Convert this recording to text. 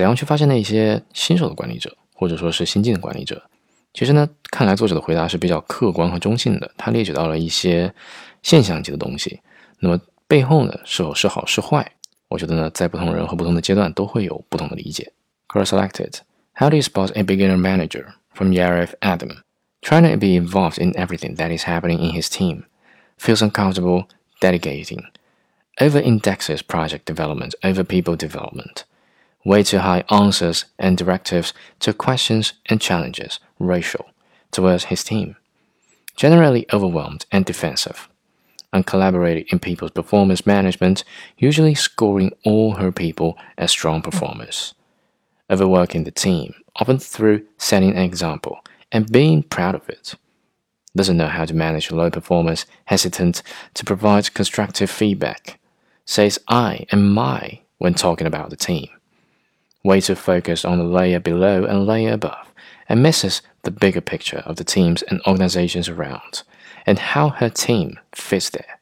怎样去发现那些新手的管理者，或者说是新进的管理者？其实呢，看来作者的回答是比较客观和中性的。他列举到了一些现象级的东西，那么背后呢，是否是好是坏？我觉得呢，在不同人和不同的阶段都会有不同的理解。Cross selected. How do you spot a beginner manager? From Yaref Adam. Trying to be involved in everything that is happening in his team. Feels uncomfortable delegating. Over indexes project development over people development. Way too high answers and directives to questions and challenges racial, towards his team. Generally overwhelmed and defensive. Uncollaborated in people's performance management, usually scoring all her people as strong performers. Overworking the team, often through setting an example and being proud of it. Doesn't know how to manage low performance, hesitant to provide constructive feedback. Says I and my when talking about the team. Way to focus on the layer below and layer above, and misses the bigger picture of the teams and organizations around, and how her team fits there.